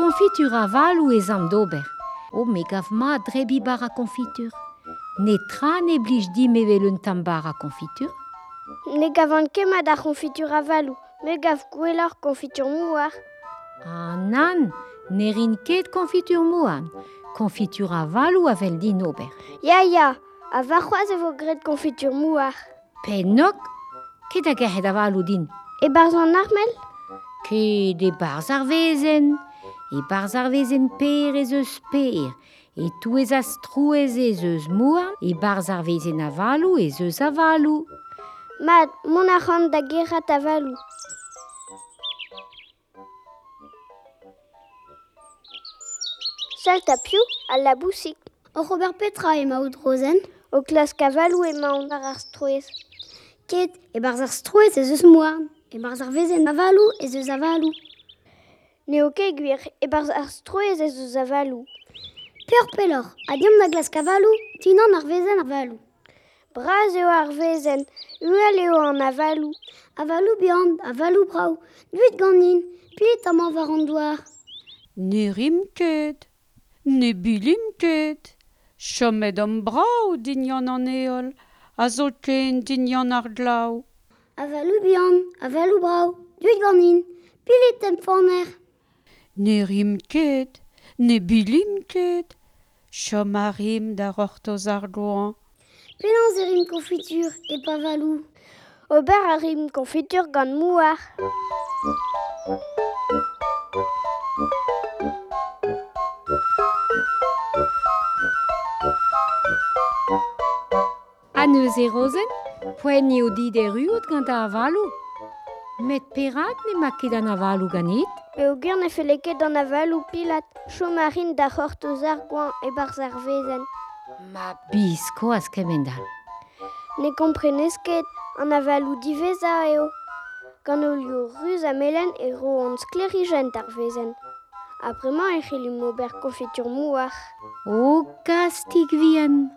konfitur a valou ez an dober. O, me gav ma drebi bar a konfitur. Ne tra ne blij di me velen tam bar a konfitur. Ne gav an kemad a konfitur a valou. me gav gwelor konfitur mouar. An an, ne rin ket konfitur mouan. Konfitur a valou a vel din ober. Ya, ya, a varroaz e vo gret konfitur mouar. Pe nok, ket a gerhet a valou din. E barz an armel? Ket e barz ar vezen. et par zarvez en per ez e e eus per, e touez as trouez ez eus en avalou ez eus avalou. Mat, mon a ran da gerat avalou. Salta piou a la bousik. O oh, Robert Petra e maout rozen, o klas kavalou e maout ar ar stroez. Ket, e barzar stroez ez eus moarn, e avalou ez avalou. Neo keguir e barz ar stroez ez eus avalou. Peur pelor, a diom na glas kavalou, tinan ar vezen ar valou. Braz eo ar vezen, uel eo an avalou. Avalou bihan, avalou brau, duit ganin, pit am an var an douar. Ne rim ket, ne bilim ket, chomet am brau dignan an eol, a zo ken dignan ar glau. Avalou bihan, avalou brau, duit ganin, pilit em forner. ne rim ket, ne bilim ket, chom a rim da rortoz ar gloan. Penañ a rim konfitur e pa valou. Ober a rim konfitur gant mouar. A neus e rozen, poen eo dit e ruot gant a valou. Met perak e e e ne ma ket an aval ou ganit Eo gur ne fe leket an aval ou pilat, chou marin da c'hort o zar gouan e bar zar vezen. Ma bisko a skemendal. Ne komprenez ket, an aval ou diveza eo. Gant o lio ruz a melen e ro an sklerijen dar vezen. Apremañ e c'hellu mober konfitur mouar. O kastig vien.